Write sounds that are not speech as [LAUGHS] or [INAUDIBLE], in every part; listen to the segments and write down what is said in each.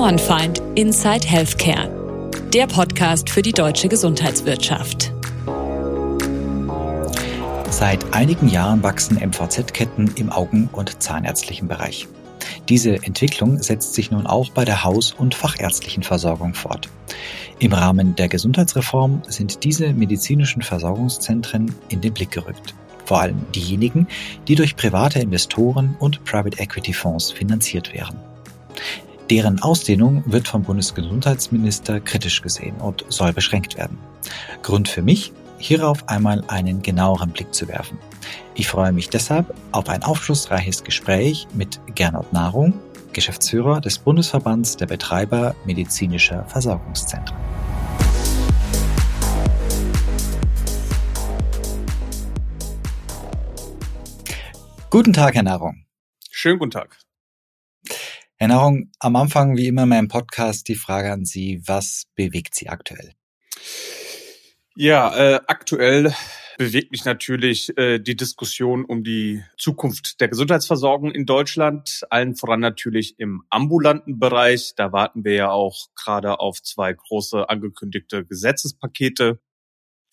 Bauernfeind Inside Healthcare. Der Podcast für die deutsche Gesundheitswirtschaft. Seit einigen Jahren wachsen MVZ-Ketten im Augen- und zahnärztlichen Bereich. Diese Entwicklung setzt sich nun auch bei der haus- und fachärztlichen Versorgung fort. Im Rahmen der Gesundheitsreform sind diese medizinischen Versorgungszentren in den Blick gerückt. Vor allem diejenigen, die durch private Investoren und Private Equity Fonds finanziert werden. Deren Ausdehnung wird vom Bundesgesundheitsminister kritisch gesehen und soll beschränkt werden. Grund für mich, hierauf einmal einen genaueren Blick zu werfen. Ich freue mich deshalb auf ein aufschlussreiches Gespräch mit Gernot Nahrung, Geschäftsführer des Bundesverbands der Betreiber medizinischer Versorgungszentren. Guten Tag, Herr Nahrung. Schönen guten Tag. Herr Nahrung, am Anfang wie immer in meinem Podcast die Frage an Sie, was bewegt Sie aktuell? Ja, äh, aktuell bewegt mich natürlich äh, die Diskussion um die Zukunft der Gesundheitsversorgung in Deutschland, allen voran natürlich im ambulanten Bereich. Da warten wir ja auch gerade auf zwei große angekündigte Gesetzespakete.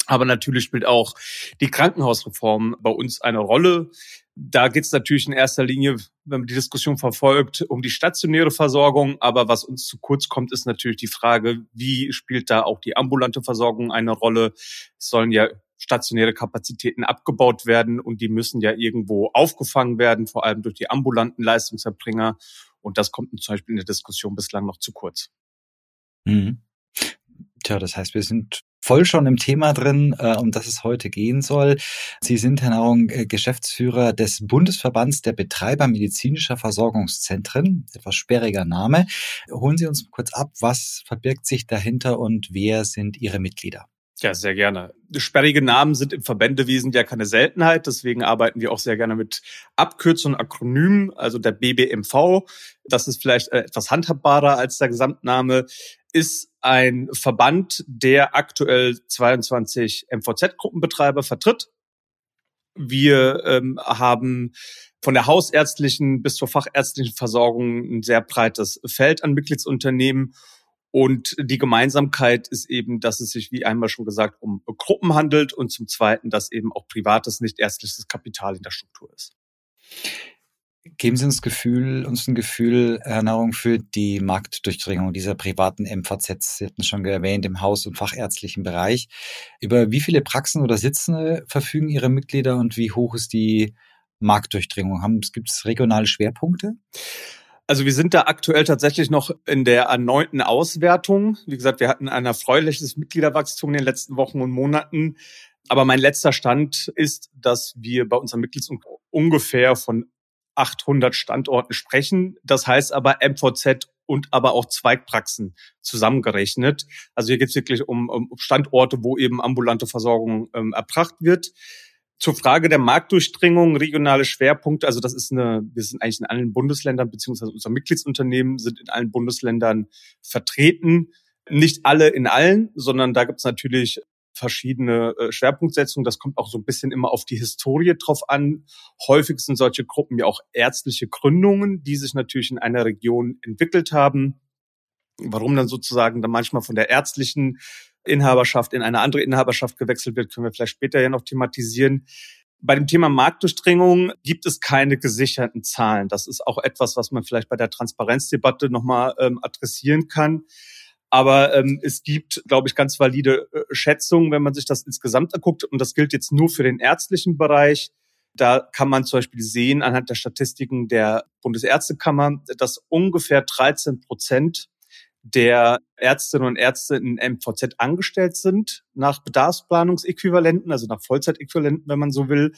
Aber natürlich spielt auch die Krankenhausreform bei uns eine Rolle. Da geht es natürlich in erster Linie, wenn man die Diskussion verfolgt, um die stationäre Versorgung. Aber was uns zu kurz kommt, ist natürlich die Frage, wie spielt da auch die ambulante Versorgung eine Rolle? Es sollen ja stationäre Kapazitäten abgebaut werden und die müssen ja irgendwo aufgefangen werden, vor allem durch die ambulanten Leistungserbringer. Und das kommt zum Beispiel in der Diskussion bislang noch zu kurz. Mhm. Tja, das heißt, wir sind voll schon im Thema drin, äh, um das es heute gehen soll. Sie sind, Herr Nahrung, äh, Geschäftsführer des Bundesverbands der Betreiber medizinischer Versorgungszentren. Etwas sperriger Name. Holen Sie uns kurz ab, was verbirgt sich dahinter und wer sind Ihre Mitglieder? Ja, sehr gerne. Sperrige Namen sind im Verbändewesen ja keine Seltenheit, deswegen arbeiten wir auch sehr gerne mit Abkürzungen, Akronymen, also der BBMV. Das ist vielleicht äh, etwas handhabbarer als der Gesamtname, ist ein Verband, der aktuell 22 MVZ-Gruppenbetreiber vertritt. Wir ähm, haben von der hausärztlichen bis zur fachärztlichen Versorgung ein sehr breites Feld an Mitgliedsunternehmen und die Gemeinsamkeit ist eben, dass es sich, wie einmal schon gesagt, um Gruppen handelt und zum Zweiten, dass eben auch privates, nicht ärztliches Kapital in der Struktur ist. Geben Sie uns Gefühl, uns ein Gefühl, Ernährung für die Marktdurchdringung dieser privaten MVZs. Sie hatten schon erwähnt, im Haus- und fachärztlichen Bereich. Über wie viele Praxen oder Sitzende verfügen Ihre Mitglieder und wie hoch ist die Marktdurchdringung? Gibt es regionale Schwerpunkte? Also wir sind da aktuell tatsächlich noch in der erneuten Auswertung. Wie gesagt, wir hatten ein erfreuliches Mitgliederwachstum in den letzten Wochen und Monaten. Aber mein letzter Stand ist, dass wir bei unseren Mitgliedern ungefähr von 800 Standorten sprechen. Das heißt aber MVZ und aber auch Zweigpraxen zusammengerechnet. Also hier geht es wirklich um, um Standorte, wo eben ambulante Versorgung ähm, erbracht wird. Zur Frage der Marktdurchdringung, regionale Schwerpunkte, also das ist eine, wir sind eigentlich in allen Bundesländern, beziehungsweise unsere Mitgliedsunternehmen sind in allen Bundesländern vertreten. Nicht alle in allen, sondern da gibt es natürlich verschiedene äh, Schwerpunktsetzungen. Das kommt auch so ein bisschen immer auf die Historie drauf an. Häufig sind solche Gruppen ja auch ärztliche Gründungen, die sich natürlich in einer Region entwickelt haben. Warum dann sozusagen dann manchmal von der ärztlichen Inhaberschaft in eine andere Inhaberschaft gewechselt wird, können wir vielleicht später ja noch thematisieren. Bei dem Thema Marktdurchdringung gibt es keine gesicherten Zahlen. Das ist auch etwas, was man vielleicht bei der Transparenzdebatte nochmal ähm, adressieren kann. Aber ähm, es gibt, glaube ich, ganz valide äh, Schätzungen, wenn man sich das insgesamt anguckt. Und das gilt jetzt nur für den ärztlichen Bereich. Da kann man zum Beispiel sehen anhand der Statistiken der Bundesärztekammer, dass ungefähr 13 Prozent der Ärztinnen und Ärzte in MVZ angestellt sind, nach Bedarfsplanungsäquivalenten, also nach Vollzeitäquivalenten, wenn man so will.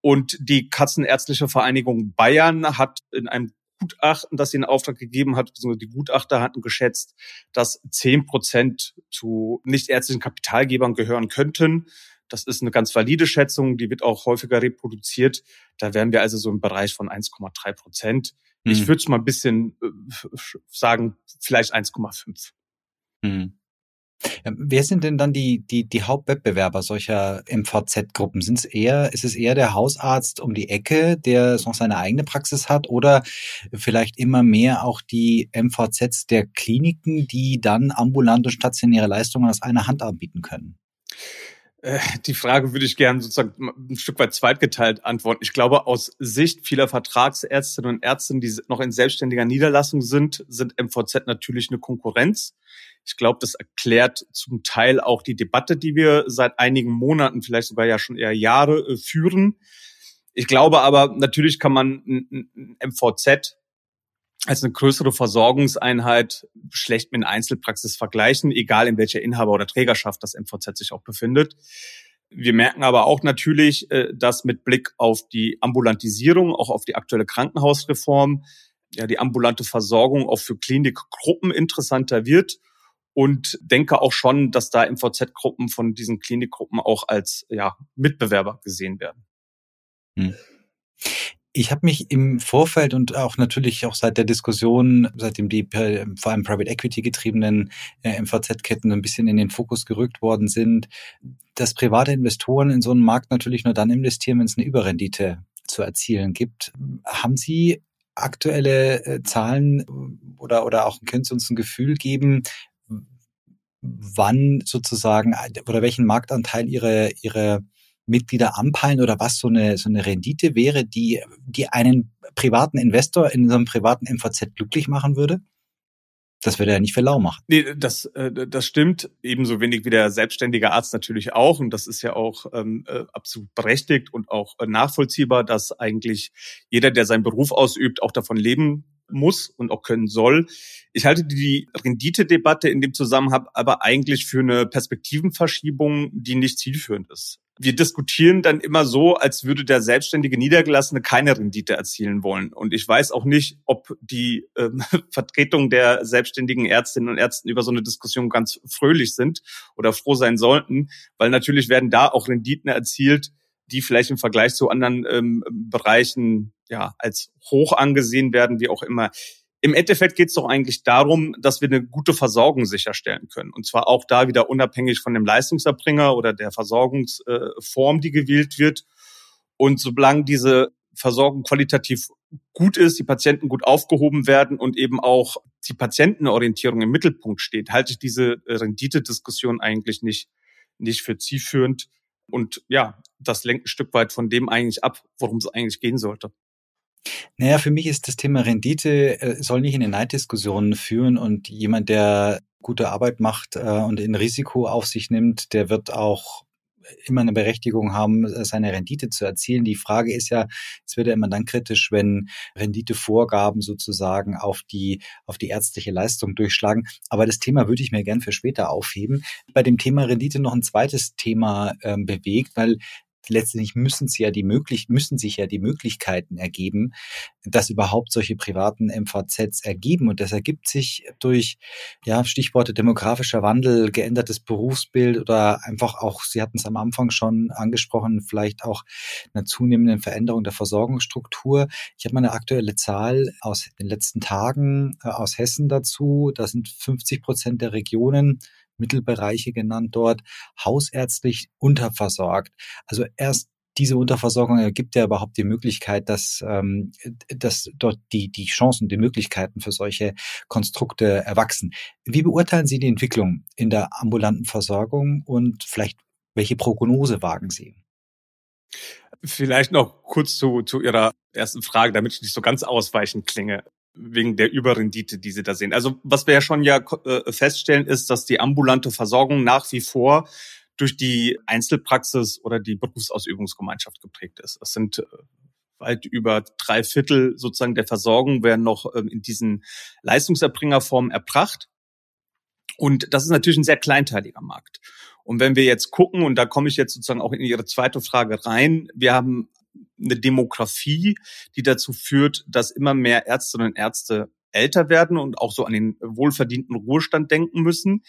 Und die Katzenärztliche Vereinigung Bayern hat in einem Gutachten, das sie in Auftrag gegeben hat, beziehungsweise die Gutachter hatten geschätzt, dass zehn Prozent zu nichtärztlichen Kapitalgebern gehören könnten. Das ist eine ganz valide Schätzung, die wird auch häufiger reproduziert. Da wären wir also so im Bereich von 1,3 Prozent. Ich hm. würde es mal ein bisschen äh, sagen, vielleicht 1,5. Hm. Ähm, wer sind denn dann die, die, die Hauptwettbewerber solcher MVZ-Gruppen? Sind es eher, ist es eher der Hausarzt um die Ecke, der noch seine eigene Praxis hat oder vielleicht immer mehr auch die MVZs der Kliniken, die dann ambulante und stationäre Leistungen aus einer Hand anbieten können? Äh, die Frage würde ich gerne sozusagen ein Stück weit zweitgeteilt antworten. Ich glaube, aus Sicht vieler Vertragsärztinnen und Ärzte, die noch in selbstständiger Niederlassung sind, sind MVZ natürlich eine Konkurrenz. Ich glaube, das erklärt zum Teil auch die Debatte, die wir seit einigen Monaten, vielleicht sogar ja schon eher Jahre äh, führen. Ich glaube aber, natürlich kann man ein MVZ als eine größere Versorgungseinheit schlecht mit einer Einzelpraxis vergleichen, egal in welcher Inhaber- oder Trägerschaft das MVZ sich auch befindet. Wir merken aber auch natürlich, äh, dass mit Blick auf die Ambulantisierung, auch auf die aktuelle Krankenhausreform, ja, die ambulante Versorgung auch für Klinikgruppen interessanter wird und denke auch schon, dass da MVZ-Gruppen von diesen Klinikgruppen auch als ja, Mitbewerber gesehen werden. Hm. Ich habe mich im Vorfeld und auch natürlich auch seit der Diskussion, seitdem die vor allem Private Equity getriebenen äh, MVZ-Ketten ein bisschen in den Fokus gerückt worden sind, dass private Investoren in so einen Markt natürlich nur dann investieren, wenn es eine Überrendite zu erzielen gibt. Haben Sie aktuelle äh, Zahlen oder, oder auch können Sie uns ein Gefühl geben, wann sozusagen oder welchen Marktanteil Ihre, Ihre Mitglieder anpeilen oder was so eine, so eine Rendite wäre, die, die einen privaten Investor in so einem privaten MVZ glücklich machen würde? Das würde er nicht für lau machen. Nee, das, äh, das stimmt. Ebenso wenig wie der selbstständige Arzt natürlich auch. Und das ist ja auch ähm, äh, absolut berechtigt und auch äh, nachvollziehbar, dass eigentlich jeder, der seinen Beruf ausübt, auch davon leben muss und auch können soll. Ich halte die Renditedebatte in dem Zusammenhang aber eigentlich für eine Perspektivenverschiebung, die nicht zielführend ist. Wir diskutieren dann immer so, als würde der selbstständige Niedergelassene keine Rendite erzielen wollen. Und ich weiß auch nicht, ob die äh, [LAUGHS] Vertretung der selbstständigen Ärztinnen und Ärzten über so eine Diskussion ganz fröhlich sind oder froh sein sollten, weil natürlich werden da auch Renditen erzielt, die vielleicht im Vergleich zu anderen ähm, Bereichen ja als hoch angesehen werden, wie auch immer. Im Endeffekt geht es doch eigentlich darum, dass wir eine gute Versorgung sicherstellen können. Und zwar auch da wieder unabhängig von dem Leistungserbringer oder der Versorgungsform, die gewählt wird. Und solange diese Versorgung qualitativ gut ist, die Patienten gut aufgehoben werden und eben auch die Patientenorientierung im Mittelpunkt steht, halte ich diese Renditediskussion eigentlich nicht, nicht für zielführend. Und ja, das lenkt ein Stück weit von dem eigentlich ab, worum es eigentlich gehen sollte. Naja, für mich ist das Thema Rendite, äh, soll nicht in eine Neiddiskussion führen und jemand, der gute Arbeit macht äh, und ein Risiko auf sich nimmt, der wird auch immer eine Berechtigung haben, äh, seine Rendite zu erzielen. Die Frage ist ja, es wird ja immer dann kritisch, wenn Renditevorgaben sozusagen auf die, auf die ärztliche Leistung durchschlagen. Aber das Thema würde ich mir gern für später aufheben. Bei dem Thema Rendite noch ein zweites Thema ähm, bewegt, weil letztendlich müssen sie ja die möglich, müssen sich ja die Möglichkeiten ergeben, dass überhaupt solche privaten MVZs ergeben. Und das ergibt sich durch, ja, Stichworte demografischer Wandel, geändertes Berufsbild oder einfach auch, Sie hatten es am Anfang schon angesprochen, vielleicht auch einer zunehmenden Veränderung der Versorgungsstruktur. Ich habe mal eine aktuelle Zahl aus den letzten Tagen äh, aus Hessen dazu. Da sind 50 Prozent der Regionen Mittelbereiche genannt dort, hausärztlich unterversorgt. Also erst diese Unterversorgung ergibt ja überhaupt die Möglichkeit, dass, ähm, dass dort die, die Chancen, die Möglichkeiten für solche Konstrukte erwachsen. Wie beurteilen Sie die Entwicklung in der ambulanten Versorgung und vielleicht welche Prognose wagen Sie? Vielleicht noch kurz zu, zu Ihrer ersten Frage, damit ich nicht so ganz ausweichend klinge wegen der Überrendite, die sie da sehen. Also was wir ja schon ja äh, feststellen, ist, dass die ambulante Versorgung nach wie vor durch die Einzelpraxis oder die Berufsausübungsgemeinschaft geprägt ist. Das sind äh, weit über drei Viertel sozusagen der Versorgung werden noch ähm, in diesen Leistungserbringerformen erbracht. Und das ist natürlich ein sehr kleinteiliger Markt. Und wenn wir jetzt gucken, und da komme ich jetzt sozusagen auch in Ihre zweite Frage rein, wir haben eine Demografie, die dazu führt, dass immer mehr Ärztinnen und Ärzte älter werden und auch so an den wohlverdienten Ruhestand denken müssen.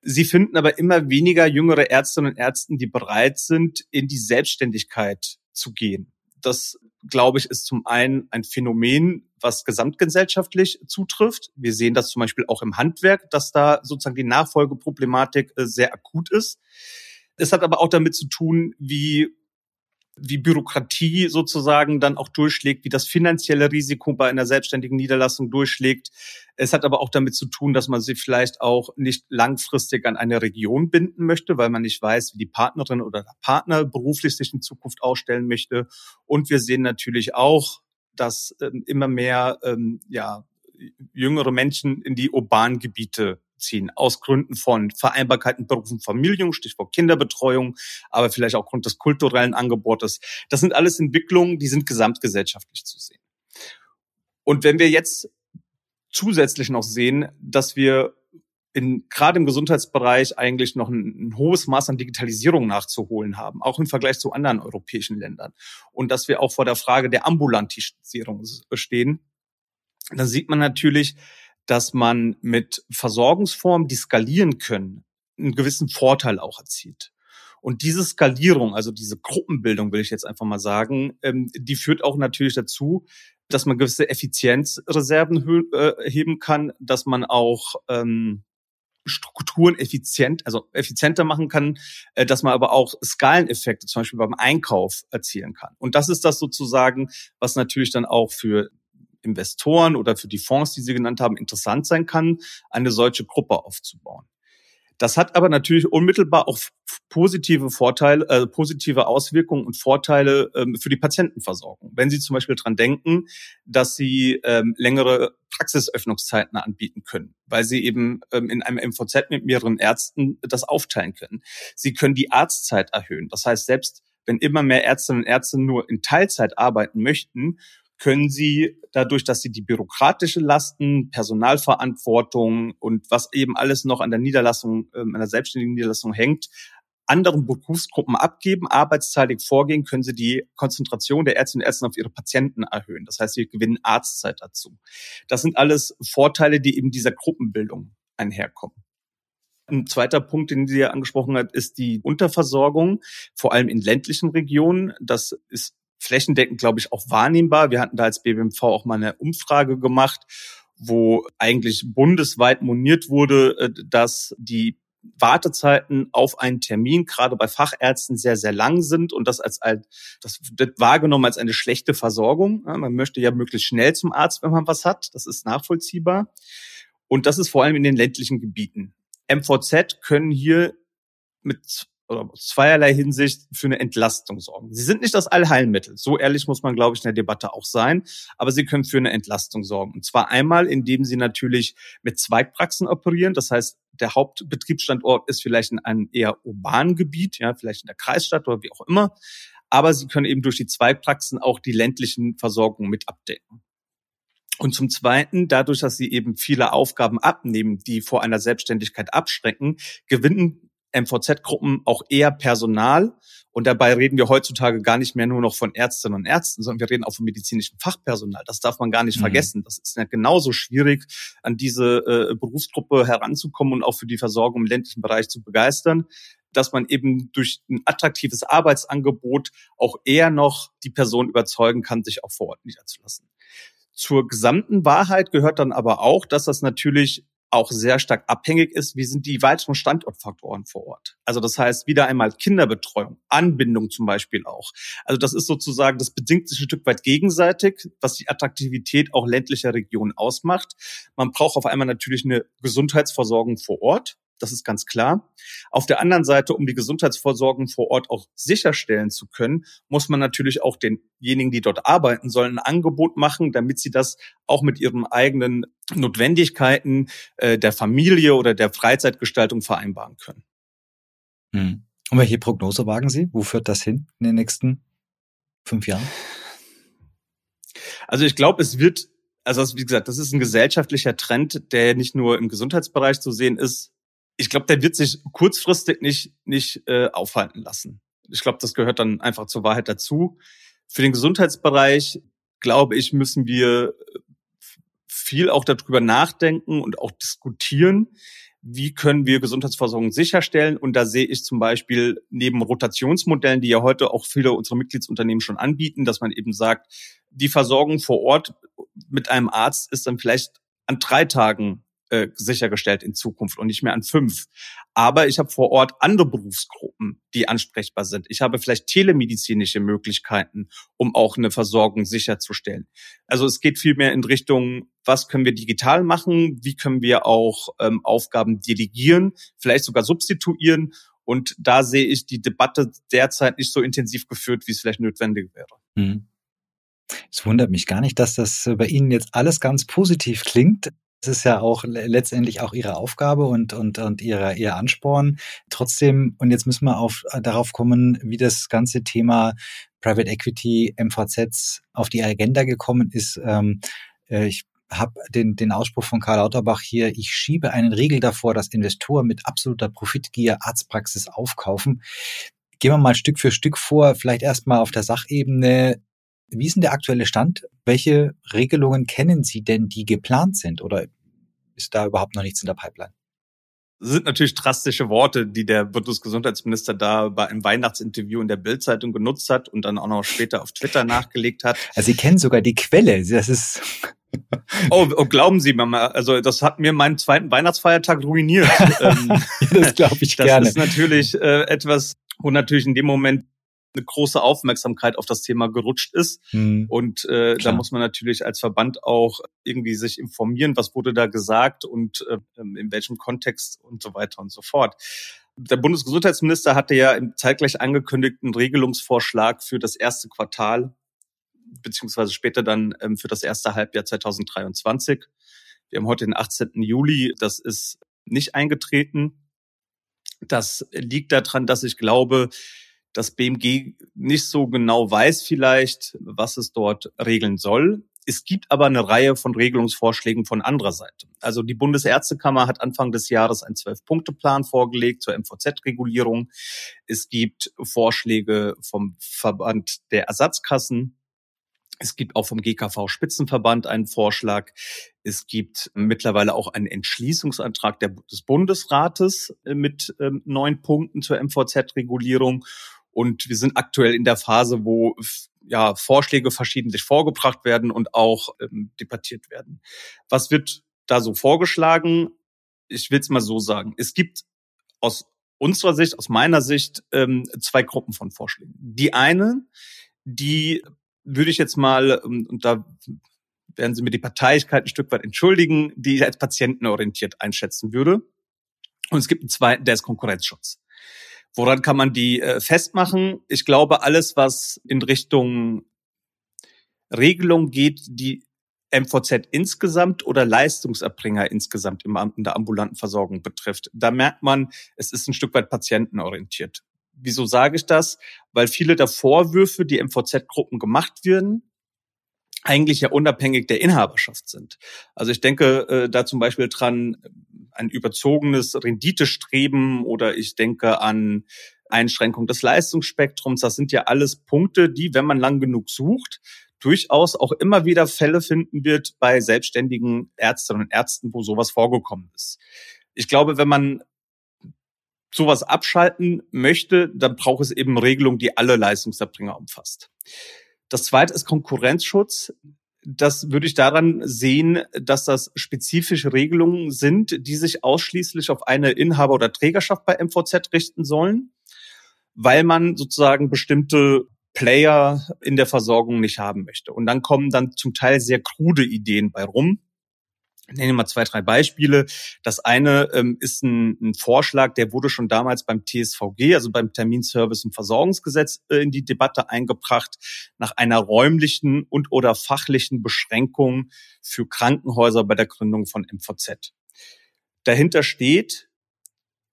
Sie finden aber immer weniger jüngere Ärztinnen und Ärzte, die bereit sind, in die Selbstständigkeit zu gehen. Das glaube ich, ist zum einen ein Phänomen, was gesamtgesellschaftlich zutrifft. Wir sehen das zum Beispiel auch im Handwerk, dass da sozusagen die Nachfolgeproblematik äh, sehr akut ist. Es hat aber auch damit zu tun, wie wie Bürokratie sozusagen dann auch durchschlägt, wie das finanzielle Risiko bei einer selbstständigen Niederlassung durchschlägt. Es hat aber auch damit zu tun, dass man sie vielleicht auch nicht langfristig an eine Region binden möchte, weil man nicht weiß, wie die Partnerin oder der Partner beruflich sich in Zukunft ausstellen möchte. Und wir sehen natürlich auch, dass ähm, immer mehr ähm, ja, jüngere Menschen in die urbanen Gebiete ziehen, aus Gründen von Vereinbarkeiten Beruf und Familie, Stichwort Kinderbetreuung, aber vielleicht auch Grund des kulturellen Angebotes. Das sind alles Entwicklungen, die sind gesamtgesellschaftlich zu sehen. Und wenn wir jetzt zusätzlich noch sehen, dass wir in, gerade im Gesundheitsbereich eigentlich noch ein, ein, hohes Maß an Digitalisierung nachzuholen haben, auch im Vergleich zu anderen europäischen Ländern. Und dass wir auch vor der Frage der Ambulantisierung stehen, dann sieht man natürlich, dass man mit Versorgungsformen, die skalieren können, einen gewissen Vorteil auch erzielt. Und diese Skalierung, also diese Gruppenbildung, will ich jetzt einfach mal sagen, ähm, die führt auch natürlich dazu, dass man gewisse Effizienzreserven äh, heben kann, dass man auch ähm, Strukturen effizient, also effizienter machen kann, äh, dass man aber auch Skaleneffekte zum Beispiel beim Einkauf erzielen kann. Und das ist das sozusagen, was natürlich dann auch für Investoren oder für die Fonds, die Sie genannt haben, interessant sein kann, eine solche Gruppe aufzubauen. Das hat aber natürlich unmittelbar auch positive Vorteile, äh, positive Auswirkungen und Vorteile ähm, für die Patientenversorgung. Wenn Sie zum Beispiel dran denken, dass Sie ähm, längere Praxisöffnungszeiten anbieten können, weil Sie eben ähm, in einem MVZ mit mehreren Ärzten das aufteilen können. Sie können die Arztzeit erhöhen. Das heißt, selbst wenn immer mehr Ärztinnen und Ärzte nur in Teilzeit arbeiten möchten, können sie dadurch, dass sie die bürokratische Lasten, Personalverantwortung und was eben alles noch an der Niederlassung, äh, an der selbstständigen Niederlassung hängt, anderen Berufsgruppen abgeben, arbeitsteilig vorgehen, können sie die Konzentration der Ärztinnen und Ärzte auf ihre Patienten erhöhen. Das heißt, sie gewinnen Arztzeit dazu. Das sind alles Vorteile, die eben dieser Gruppenbildung einherkommen. Ein zweiter Punkt, den sie ja angesprochen hat, ist die Unterversorgung, vor allem in ländlichen Regionen. Das ist flächendeckend, glaube ich, auch wahrnehmbar. Wir hatten da als BBMV auch mal eine Umfrage gemacht, wo eigentlich bundesweit moniert wurde, äh, dass die Wartezeiten auf einen Termin gerade bei Fachärzten sehr, sehr lang sind und das als das wird wahrgenommen als eine schlechte Versorgung. Man möchte ja möglichst schnell zum Arzt, wenn man was hat. Das ist nachvollziehbar. Und das ist vor allem in den ländlichen Gebieten. MVZ können hier mit oder zweierlei Hinsicht für eine Entlastung sorgen. Sie sind nicht das Allheilmittel. So ehrlich muss man, glaube ich, in der Debatte auch sein. Aber sie können für eine Entlastung sorgen. Und zwar einmal, indem sie natürlich mit Zweigpraxen operieren. Das heißt, der Hauptbetriebsstandort ist vielleicht in einem eher urbanen Gebiet, ja, vielleicht in der Kreisstadt oder wie auch immer. Aber sie können eben durch die Zweigpraxen auch die ländlichen Versorgungen mit abdecken. Und zum Zweiten, dadurch, dass sie eben viele Aufgaben abnehmen, die vor einer Selbstständigkeit abschrecken, gewinnen MVZ-Gruppen auch eher Personal. Und dabei reden wir heutzutage gar nicht mehr nur noch von Ärztinnen und Ärzten, sondern wir reden auch von medizinischem Fachpersonal. Das darf man gar nicht mhm. vergessen. Das ist ja genauso schwierig, an diese äh, Berufsgruppe heranzukommen und auch für die Versorgung im ländlichen Bereich zu begeistern dass man eben durch ein attraktives Arbeitsangebot auch eher noch die Person überzeugen kann, sich auch vor Ort niederzulassen. Zur gesamten Wahrheit gehört dann aber auch, dass das natürlich auch sehr stark abhängig ist, wie sind die weiteren Standortfaktoren vor Ort. Also das heißt wieder einmal Kinderbetreuung, Anbindung zum Beispiel auch. Also das ist sozusagen, das bedingt sich ein Stück weit gegenseitig, was die Attraktivität auch ländlicher Regionen ausmacht. Man braucht auf einmal natürlich eine Gesundheitsversorgung vor Ort. Das ist ganz klar. Auf der anderen Seite, um die Gesundheitsversorgung vor Ort auch sicherstellen zu können, muss man natürlich auch denjenigen, die dort arbeiten sollen, ein Angebot machen, damit sie das auch mit ihren eigenen Notwendigkeiten äh, der Familie oder der Freizeitgestaltung vereinbaren können. Hm. Und welche Prognose wagen Sie? Wo führt das hin in den nächsten fünf Jahren? Also ich glaube, es wird, also wie gesagt, das ist ein gesellschaftlicher Trend, der nicht nur im Gesundheitsbereich zu sehen ist, ich glaube, der wird sich kurzfristig nicht, nicht äh, aufhalten lassen. Ich glaube, das gehört dann einfach zur Wahrheit dazu. Für den Gesundheitsbereich, glaube ich, müssen wir viel auch darüber nachdenken und auch diskutieren, wie können wir Gesundheitsversorgung sicherstellen. Und da sehe ich zum Beispiel neben Rotationsmodellen, die ja heute auch viele unserer Mitgliedsunternehmen schon anbieten, dass man eben sagt, die Versorgung vor Ort mit einem Arzt ist dann vielleicht an drei Tagen äh, sichergestellt in Zukunft und nicht mehr an fünf. Aber ich habe vor Ort andere Berufsgruppen, die ansprechbar sind. Ich habe vielleicht telemedizinische Möglichkeiten, um auch eine Versorgung sicherzustellen. Also es geht vielmehr in Richtung, was können wir digital machen, wie können wir auch ähm, Aufgaben delegieren, vielleicht sogar substituieren. Und da sehe ich die Debatte derzeit nicht so intensiv geführt, wie es vielleicht notwendig wäre. Mhm. Es wundert mich gar nicht, dass das bei Ihnen jetzt alles ganz positiv klingt. Es ist ja auch letztendlich auch ihre Aufgabe und, und, und ihre, ihr Ansporn. Trotzdem, und jetzt müssen wir auf, äh, darauf kommen, wie das ganze Thema Private Equity, MVZs auf die Agenda gekommen ist. Ähm, äh, ich habe den, den Ausspruch von Karl Lauterbach hier, ich schiebe einen Riegel davor, dass Investoren mit absoluter Profitgier Arztpraxis aufkaufen. Gehen wir mal Stück für Stück vor, vielleicht erstmal auf der Sachebene. Wie ist denn der aktuelle Stand? Welche Regelungen kennen Sie denn, die geplant sind? Oder ist da überhaupt noch nichts in der Pipeline? Das sind natürlich drastische Worte, die der Bundesgesundheitsminister da bei einem Weihnachtsinterview in der Bildzeitung genutzt hat und dann auch noch später auf Twitter nachgelegt hat. Also Sie kennen sogar die Quelle. Das ist [LAUGHS] Oh, oh, glauben Sie Mama, also das hat mir meinen zweiten Weihnachtsfeiertag ruiniert. [LAUGHS] Ähm, das glaube ich [LAUGHS] das gerne. Das ist natürlich äh, etwas, wo natürlich in dem Moment eine große Aufmerksamkeit auf das Thema gerutscht ist. Hm. Und äh, da muss man natürlich als Verband auch irgendwie sich informieren, was wurde da gesagt und äh, in welchem Kontext und so weiter und so fort. Der Bundesgesundheitsminister hatte ja im zeitgleich angekündigten Regelungsvorschlag für das erste Quartal beziehungsweise später dann ähm, für das erste Halbjahr 2023. Wir haben heute den 18. Juli. Das ist nicht eingetreten. Das liegt daran, dass ich glaube, das BMG nicht so genau weiß vielleicht, was es dort regeln soll. Es gibt aber eine Reihe von Regelungsvorschlägen von anderer Seite. Also die Bundesärztekammer hat Anfang des Jahres einen Zwölf-Punkte-Plan vorgelegt zur MVZ-Regulierung. Es gibt Vorschläge vom Verband der Ersatzkassen. Es gibt auch vom GKV Spitzenverband einen Vorschlag. Es gibt mittlerweile auch einen Entschließungsantrag des Bundesrates mit ähm, neun Punkten zur MVZ-Regulierung. Und wir sind aktuell in der Phase, wo ja Vorschläge verschiedentlich vorgebracht werden und auch ähm, debattiert werden. Was wird da so vorgeschlagen? Ich will es mal so sagen. Es gibt aus unserer Sicht, aus meiner Sicht, ähm, zwei Gruppen von Vorschlägen. Die eine, die würde ich jetzt mal, ähm, und da werden Sie mir die Parteilichkeit ein Stück weit entschuldigen, die ich als patientenorientiert einschätzen würde. Und es gibt einen zweiten, der ist Konkurrenzschutz. Woran kann man die äh, festmachen? Ich glaube, alles, was in Richtung Regelung geht, die MVZ insgesamt oder Leistungserbringer insgesamt in der ambulanten Versorgung betrifft, da merkt man, es ist ein Stück weit patientenorientiert. Wieso sage ich das? Weil viele der Vorwürfe, die MVZ-Gruppen gemacht werden, eigentlich ja unabhängig der Inhaberschaft sind. Also ich denke äh, da zum Beispiel dran, ein überzogenes Renditestreben oder ich denke an Einschränkung des Leistungsspektrums. Das sind ja alles Punkte, die, wenn man lang genug sucht, durchaus auch immer wieder Fälle finden wird bei selbstständigen Ärztinnen und Ärzten, wo sowas vorgekommen ist. Ich glaube, wenn man sowas abschalten möchte, dann braucht es eben Regelungen, die alle Leistungserbringer umfasst. Das zweite ist Konkurrenzschutz. Das würde ich daran sehen, dass das spezifische Regelungen sind, die sich ausschließlich auf eine Inhaber- oder Trägerschaft bei MVZ richten sollen, weil man sozusagen bestimmte Player in der Versorgung nicht haben möchte. Und dann kommen dann zum Teil sehr krude Ideen bei rum. Ich nenne mal zwei, drei Beispiele. Das eine ähm, ist ein, ein, Vorschlag, der wurde schon damals beim TSVG, also beim Terminservice- und Versorgungsgesetz, äh, in die Debatte eingebracht, nach einer räumlichen und oder fachlichen Beschränkung für Krankenhäuser bei der Gründung von MVZ. Dahinter steht,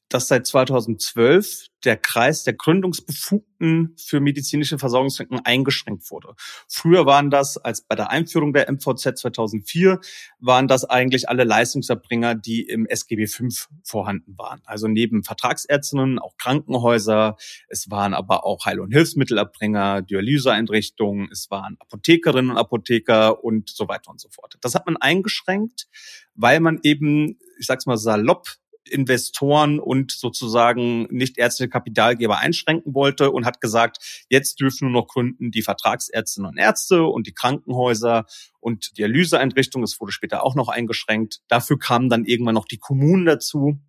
dass seit 2012 der Kreis der Gründungsbefugten für medizinische Versorgungszwecken eingeschränkt wurde. Früher waren das, als bei der Einführung der MVZ 2004, waren das eigentlich alle Leistungserbringer, die im SGB V vorhanden waren. Also neben Vertragsärztinnen auch Krankenhäuser, es waren aber auch Heil- und Hilfsmittelerbringer, Dialyseeinrichtungen, es waren Apothekerinnen und Apotheker und so weiter und so fort. Das hat man eingeschränkt, weil man eben, ich sag's mal salopp, Investoren und sozusagen nicht ärztliche Kapitalgeber einschränken wollte und hat gesagt, jetzt dürfen nur noch Kunden die Vertragsärztinnen und Ärzte und die Krankenhäuser und Dialyseeinrichtungen. Es wurde später auch noch eingeschränkt. Dafür kamen dann irgendwann noch die Kommunen dazu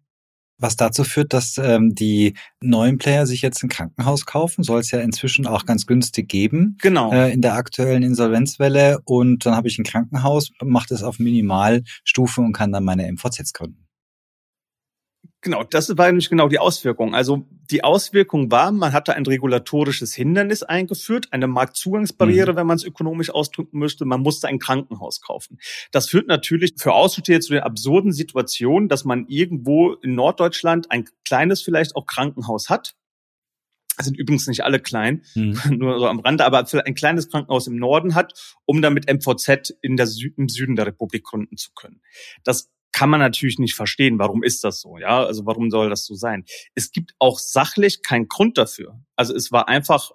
was dazu führt, dass ähm, die neuen Player sich jetzt ein Krankenhaus kaufen. Soll es ja inzwischen auch ganz günstig geben. Genau. Äh, in der aktuellen Insolvenzwelle. Und dann habe ich ein Krankenhaus, mache das auf Minimalstufe und kann dann meine MVZs gründen. Genau, das war nämlich genau die Auswirkung. Also die Auswirkung war, man hatte ein regulatorisches Hindernis eingeführt, eine Marktzugangsbarriere, mhm. wenn man es ökonomisch ausdrücken möchte. Man musste ein Krankenhaus kaufen. Das führt natürlich für Aussteher zu der absurden Situation, dass man irgendwo in Norddeutschland ein kleines vielleicht auch Krankenhaus hat. Das sind übrigens nicht alle klein, mhm. [LAUGHS] nur so am Rande, aber ein kleines Krankenhaus im Norden hat, um damit MVZ in der Sü im Süden der Republik gründen zu können. Das kann man natürlich nicht verstehen. Warum ist das so? Ja, also warum soll das so sein? Es gibt auch sachlich keinen Grund dafür. Also es war einfach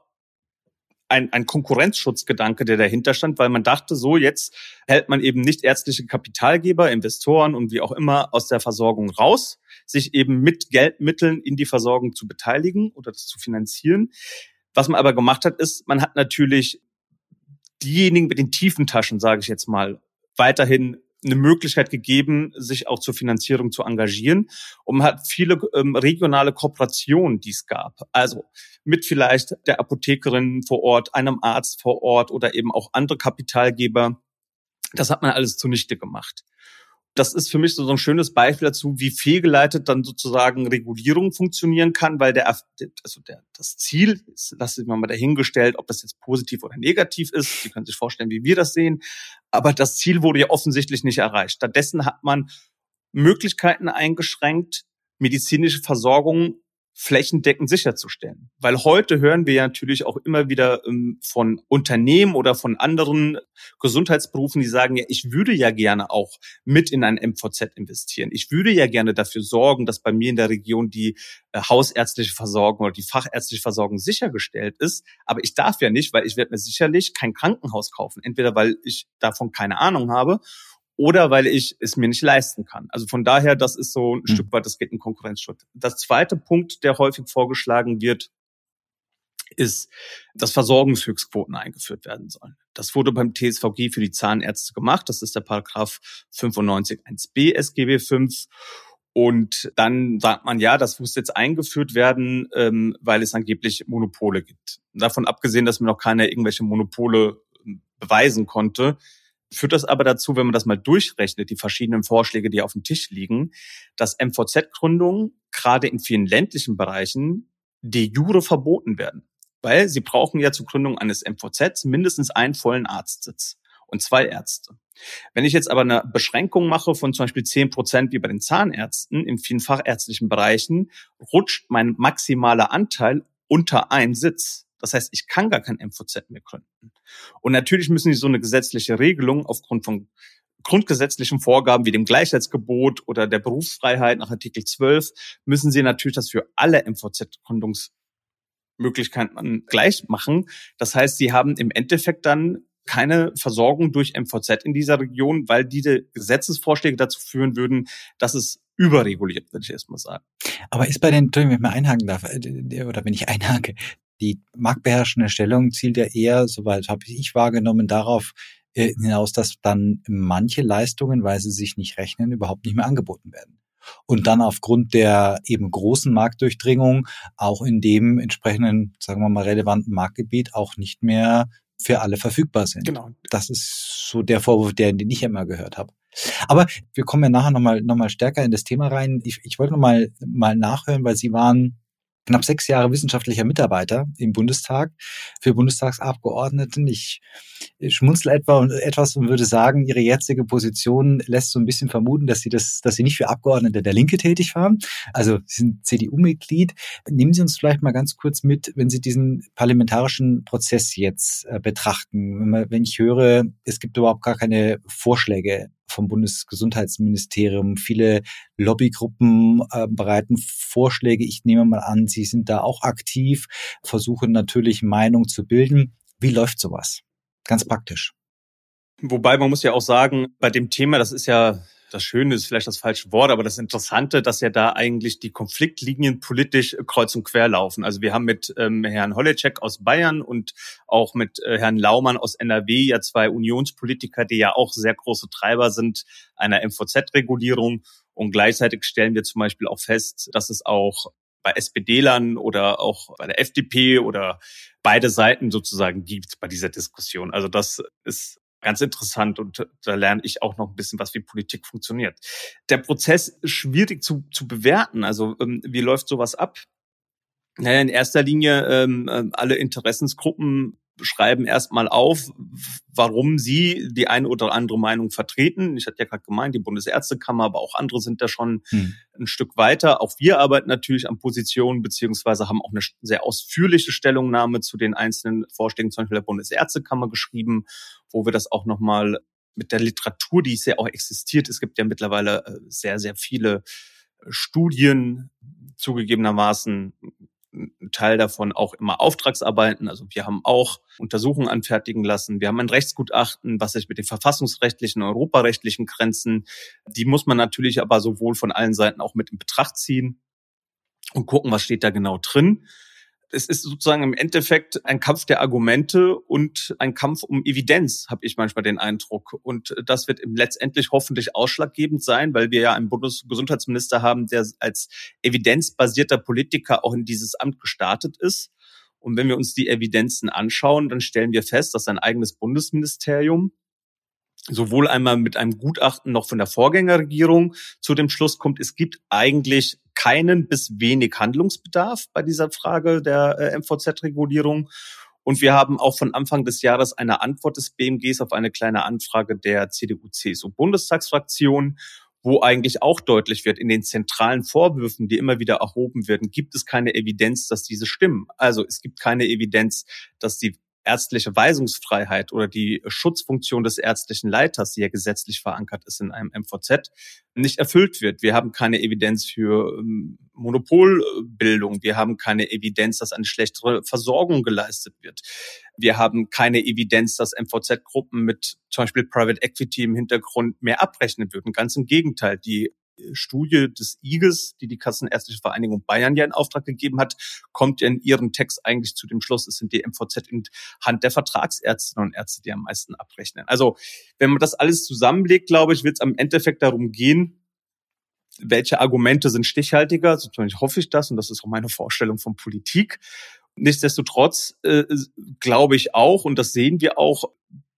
ein, ein Konkurrenzschutzgedanke, der dahinter stand, weil man dachte, so jetzt hält man eben nicht ärztliche Kapitalgeber, Investoren und wie auch immer aus der Versorgung raus, sich eben mit Geldmitteln in die Versorgung zu beteiligen oder das zu finanzieren. Was man aber gemacht hat, ist, man hat natürlich diejenigen mit den tiefen Taschen, sage ich jetzt mal, weiterhin eine Möglichkeit gegeben, sich auch zur Finanzierung zu engagieren. Und man hat viele ähm, regionale Kooperationen, die es gab. Also mit vielleicht der Apothekerin vor Ort, einem Arzt vor Ort oder eben auch andere Kapitalgeber. Das hat man alles zunichte gemacht das ist für mich so ein schönes Beispiel dazu, wie fehlgeleitet dann sozusagen Regulierung funktionieren kann, weil der, also der, das Ziel, lasse ich mal dahingestellt, ob das jetzt positiv oder negativ ist. Sie können sich vorstellen, wie wir das sehen. Aber das Ziel wurde ja offensichtlich nicht erreicht. Stattdessen hat man Möglichkeiten eingeschränkt, medizinische Versorgung flächendeckend sicherzustellen. Weil heute hören wir ja natürlich auch immer wieder ähm, von Unternehmen oder von anderen Gesundheitsberufen, die sagen, ja, ich würde ja gerne auch mit in ein MVZ investieren. Ich würde ja gerne dafür sorgen, dass bei mir in der Region die äh, hausärztliche Versorgung oder die fachärztliche Versorgung sichergestellt ist. Aber ich darf ja nicht, weil ich werde mir sicherlich kein Krankenhaus kaufen. Entweder weil ich davon keine Ahnung habe oder weil ich es mir nicht leisten kann. Also von daher, das ist so ein mhm. Stück weit, das geht in Konkurrenzschutz. Das zweite Punkt, der häufig vorgeschlagen wird, ist, dass Versorgungshöchstquoten eingeführt werden sollen. Das wurde beim TSVG für die Zahnärzte gemacht. Das ist der Paragraph 95.1b SGB 5. Und dann sagt man, ja, das muss jetzt eingeführt werden, ähm, weil es angeblich Monopole gibt. Davon abgesehen, dass man noch keine irgendwelche Monopole ähm, beweisen konnte, führt das aber dazu, wenn man das mal durchrechnet, die verschiedenen Vorschläge, die auf dem Tisch liegen, dass MVZ-Gründungen gerade in vielen ländlichen Bereichen de jure verboten werden. Weil sie brauchen ja zur Gründung eines MVZs mindestens einen vollen Arztsitz und zwei Ärzte. Wenn ich jetzt aber eine Beschränkung mache von zum Beispiel zehn Prozent wie bei den Zahnärzten in vielen fachärztlichen Bereichen, rutscht mein maximaler Anteil unter einen Sitz. Das heißt, ich kann gar kein MVZ mehr gründen. Und natürlich müssen die so eine gesetzliche Regelung aufgrund von grundgesetzlichen Vorgaben wie dem Gleichheitsgebot oder der Berufsfreiheit nach Artikel 12 müssen sie natürlich das für alle MVZ-Gründungsmöglichkeiten gleich machen. Das heißt, sie haben im Endeffekt dann keine Versorgung durch MVZ in dieser Region, weil diese Gesetzesvorschläge dazu führen würden, dass es überreguliert, würde ich erstmal sagen. Aber ist bei den, wenn ich mal einhaken darf, äh, oder wenn ich einhake, die marktbeherrschende Stellung zielt ja eher, soweit habe ich wahrgenommen, darauf äh, hinaus, dass dann manche Leistungen, weil sie sich nicht rechnen, überhaupt nicht mehr angeboten werden. Und dann aufgrund der eben großen Marktdurchdringung auch in dem entsprechenden, sagen wir mal, relevanten Marktgebiet auch nicht mehr für alle verfügbar sind. Genau. Das ist so der Vorwurf, der, den ich immer gehört habe. Aber wir kommen ja nachher nochmal noch mal stärker in das Thema rein. Ich, ich wollte nochmal mal nachhören, weil Sie waren knapp sechs Jahre wissenschaftlicher Mitarbeiter im Bundestag für Bundestagsabgeordneten. Ich schmunzel etwa und etwas und würde sagen, ihre jetzige Position lässt so ein bisschen vermuten, dass sie das, dass sie nicht für Abgeordnete der Linke tätig waren. Also sie sind CDU-Mitglied. Nehmen Sie uns vielleicht mal ganz kurz mit, wenn Sie diesen parlamentarischen Prozess jetzt äh, betrachten. Wenn ich höre, es gibt überhaupt gar keine Vorschläge vom Bundesgesundheitsministerium. Viele Lobbygruppen äh, bereiten Vorschläge. Ich nehme mal an, Sie sind da auch aktiv, versuchen natürlich Meinung zu bilden. Wie läuft sowas? Ganz praktisch. Wobei man muss ja auch sagen, bei dem Thema, das ist ja das Schöne ist vielleicht das falsche Wort, aber das Interessante, dass ja da eigentlich die Konfliktlinien politisch kreuz und quer laufen. Also wir haben mit ähm, Herrn Holleczek aus Bayern und auch mit äh, Herrn Laumann aus NRW ja zwei Unionspolitiker, die ja auch sehr große Treiber sind einer MVZ-Regulierung. Und gleichzeitig stellen wir zum Beispiel auch fest, dass es auch bei SPD-Lern oder auch bei der FDP oder beide Seiten sozusagen gibt bei dieser Diskussion. Also das ist ganz interessant und da lerne ich auch noch ein bisschen was, wie Politik funktioniert. Der Prozess ist schwierig zu, zu bewerten. Also ähm, wie läuft sowas ab? Naja, in erster Linie ähm, äh, alle Interessensgruppen schreiben erstmal auf, warum sie die eine oder andere Meinung vertreten. Ich hatte ja gerade gemeint, die Bundesärztekammer, aber auch andere sind da schon hm. ein Stück weiter. Auch wir arbeiten natürlich an Positionen, beziehungsweise haben auch eine sehr ausführliche Stellungnahme zu den einzelnen Vorschlägen, zum Beispiel der Bundesärztekammer geschrieben, wo wir das auch nochmal mit der Literatur, die es ja auch existiert, es gibt ja mittlerweile äh, sehr, sehr viele äh, Studien zugegebenermaßen ein Teil davon auch immer Auftragsarbeiten. Also wir haben auch Untersuchungen anfertigen lassen. Wir haben ein Rechtsgutachten, was sich mit den verfassungsrechtlichen europarechtlichen Grenzen, die muss man natürlich aber sowohl von allen Seiten auch mit in Betracht ziehen und gucken, was steht da genau drin es ist sozusagen im Endeffekt ein Kampf der Argumente und ein Kampf um Evidenz, habe ich manchmal den Eindruck. Und das wird letztendlich hoffentlich ausschlaggebend sein, weil wir ja einen Bundesgesundheitsminister haben, der als evidenzbasierter Politiker auch in dieses Amt gestartet ist. Und wenn wir uns die Evidenzen anschauen, dann stellen wir fest, dass sein eigenes Bundesministerium sowohl einmal mit einem Gutachten noch von der Vorgängerregierung zu dem Schluss kommt, es gibt eigentlich keinen bis wenig Handlungsbedarf bei dieser Frage der äh, MVZ-Regulierung. Und wir haben auch von Anfang des Jahres eine Antwort des BMGs auf eine kleine Anfrage der CDU-CSU-Bundestagsfraktion, wo eigentlich auch deutlich wird, in den zentralen Vorwürfen, die immer wieder erhoben werden, gibt es keine Evidenz, dass diese stimmen. Also es gibt keine Evidenz, dass die ärztliche Weisungsfreiheit oder die Schutzfunktion des ärztlichen Leiters, die ja gesetzlich verankert ist in einem MVZ, nicht erfüllt wird. Wir haben keine Evidenz für ähm, Monopolbildung. Wir haben keine Evidenz, dass eine schlechtere Versorgung geleistet wird. Wir haben keine Evidenz, dass MVZ-Gruppen mit zum Beispiel Private Equity im Hintergrund mehr abrechnen würden. Ganz im Gegenteil. Die Studie des IGES, die die Kassenärztliche Vereinigung Bayern ja in Auftrag gegeben hat, kommt ja in ihrem Text eigentlich zu dem Schluss, es sind die MVZ in Hand der Vertragsärztinnen und Ärzte, die am meisten abrechnen. Also wenn man das alles zusammenlegt, glaube ich, wird es am Endeffekt darum gehen, welche Argumente sind stichhaltiger, zumindest hoffe ich das, und das ist auch meine Vorstellung von Politik. Nichtsdestotrotz äh, glaube ich auch, und das sehen wir auch,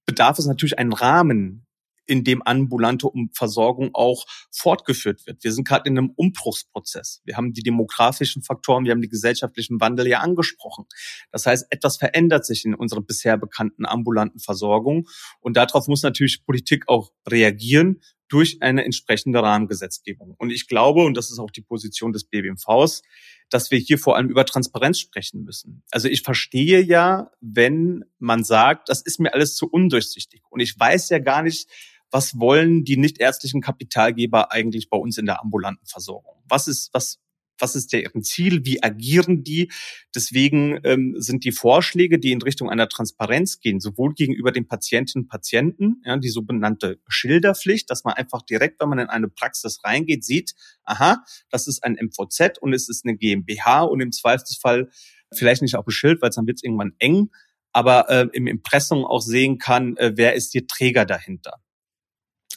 bedarf es natürlich einen Rahmen, in dem ambulante Versorgung auch fortgeführt wird. Wir sind gerade in einem Umbruchsprozess. Wir haben die demografischen Faktoren, wir haben die gesellschaftlichen Wandel ja angesprochen. Das heißt, etwas verändert sich in unserer bisher bekannten ambulanten Versorgung und darauf muss natürlich Politik auch reagieren durch eine entsprechende Rahmengesetzgebung. Und ich glaube, und das ist auch die Position des BBMVs, dass wir hier vor allem über Transparenz sprechen müssen. Also ich verstehe ja, wenn man sagt, das ist mir alles zu undurchsichtig und ich weiß ja gar nicht, was wollen die nichtärztlichen Kapitalgeber eigentlich bei uns in der ambulanten Versorgung? Was ist, was, was ist deren Ziel? Wie agieren die? Deswegen ähm, sind die Vorschläge, die in Richtung einer Transparenz gehen, sowohl gegenüber den Patientinnen und Patienten, ja, die sogenannte Schilderpflicht, dass man einfach direkt, wenn man in eine Praxis reingeht, sieht, aha, das ist ein MVZ und es ist eine GmbH und im Zweifelsfall vielleicht nicht auch ein Schild, weil dann wird es irgendwann eng, aber äh, im Impressum auch sehen kann, äh, wer ist die Träger dahinter.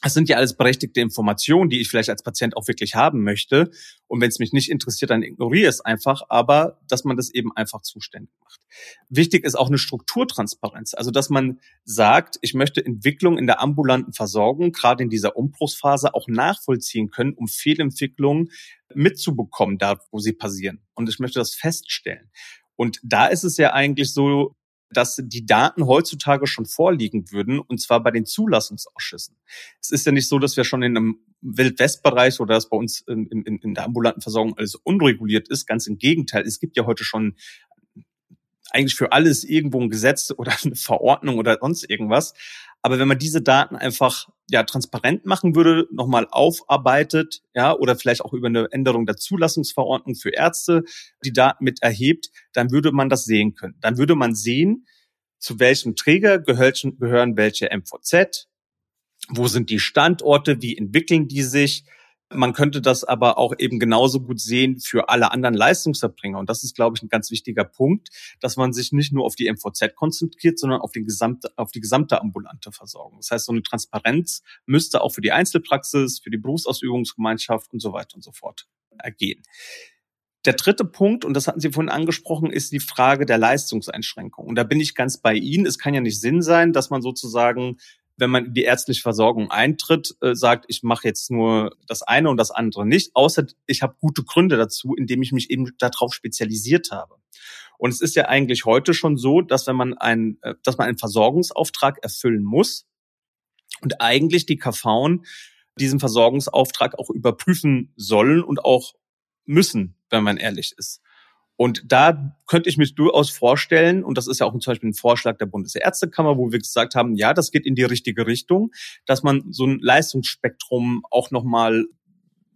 Das sind ja alles berechtigte Informationen, die ich vielleicht als Patient auch wirklich haben möchte. Und wenn es mich nicht interessiert, dann ignoriere es einfach, aber dass man das eben einfach zuständig macht. Wichtig ist auch eine Strukturtransparenz, also dass man sagt, ich möchte Entwicklung in der ambulanten Versorgung, gerade in dieser Umbruchsphase, auch nachvollziehen können, um Fehlentwicklungen mitzubekommen, da wo sie passieren. Und ich möchte das feststellen. Und da ist es ja eigentlich so, dass die Daten heutzutage schon vorliegen würden, und zwar bei den Zulassungsausschüssen. Es ist ja nicht so, dass wir schon in einem Wildwestbereich oder dass bei uns in, in, in der ambulanten Versorgung alles unreguliert ist. Ganz im Gegenteil. Es gibt ja heute schon eigentlich für alles irgendwo ein Gesetz oder eine Verordnung oder sonst irgendwas. Aber wenn man diese Daten einfach ja transparent machen würde, nochmal aufarbeitet, ja, oder vielleicht auch über eine Änderung der Zulassungsverordnung für Ärzte die Daten mit erhebt, dann würde man das sehen können. Dann würde man sehen, zu welchem Träger gehören welche MVZ, Wo sind die Standorte? Wie entwickeln die sich? Man könnte das aber auch eben genauso gut sehen für alle anderen Leistungserbringer. Und das ist, glaube ich, ein ganz wichtiger Punkt, dass man sich nicht nur auf die MVZ konzentriert, sondern auf, den gesamte, auf die gesamte ambulante Versorgung. Das heißt, so eine Transparenz müsste auch für die Einzelpraxis, für die Berufsausübungsgemeinschaft und so weiter und so fort ergehen. Der dritte Punkt, und das hatten Sie vorhin angesprochen, ist die Frage der Leistungseinschränkung. Und da bin ich ganz bei Ihnen. Es kann ja nicht Sinn sein, dass man sozusagen wenn man in die ärztliche Versorgung eintritt, äh, sagt, ich mache jetzt nur das eine und das andere nicht, außer ich habe gute Gründe dazu, indem ich mich eben darauf spezialisiert habe. Und es ist ja eigentlich heute schon so, dass wenn man ein, äh, dass man einen Versorgungsauftrag erfüllen muss und eigentlich die KV diesen Versorgungsauftrag auch überprüfen sollen und auch müssen, wenn man ehrlich ist. Und da könnte ich mir durchaus vorstellen, und das ist ja auch zum Beispiel ein Vorschlag der Bundesärztekammer, wo wir gesagt haben, ja, das geht in die richtige Richtung, dass man so ein Leistungsspektrum auch nochmal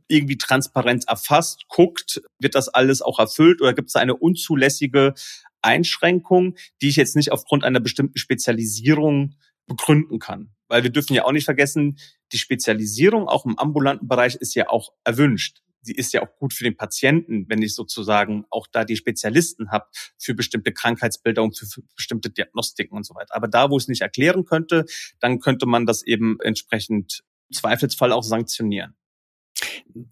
irgendwie transparent erfasst, guckt, wird das alles auch erfüllt oder gibt es eine unzulässige Einschränkung, die ich jetzt nicht aufgrund einer bestimmten Spezialisierung begründen kann. Weil wir dürfen ja auch nicht vergessen, die Spezialisierung auch im ambulanten Bereich ist ja auch erwünscht sie ist ja auch gut für den Patienten, wenn ich sozusagen auch da die Spezialisten habe für bestimmte Krankheitsbilder und für, bestimmte Diagnostiken und so weiter. Aber da, wo es nicht erklären könnte, dann könnte man das eben entsprechend Zweifelsfall auch sanktionieren.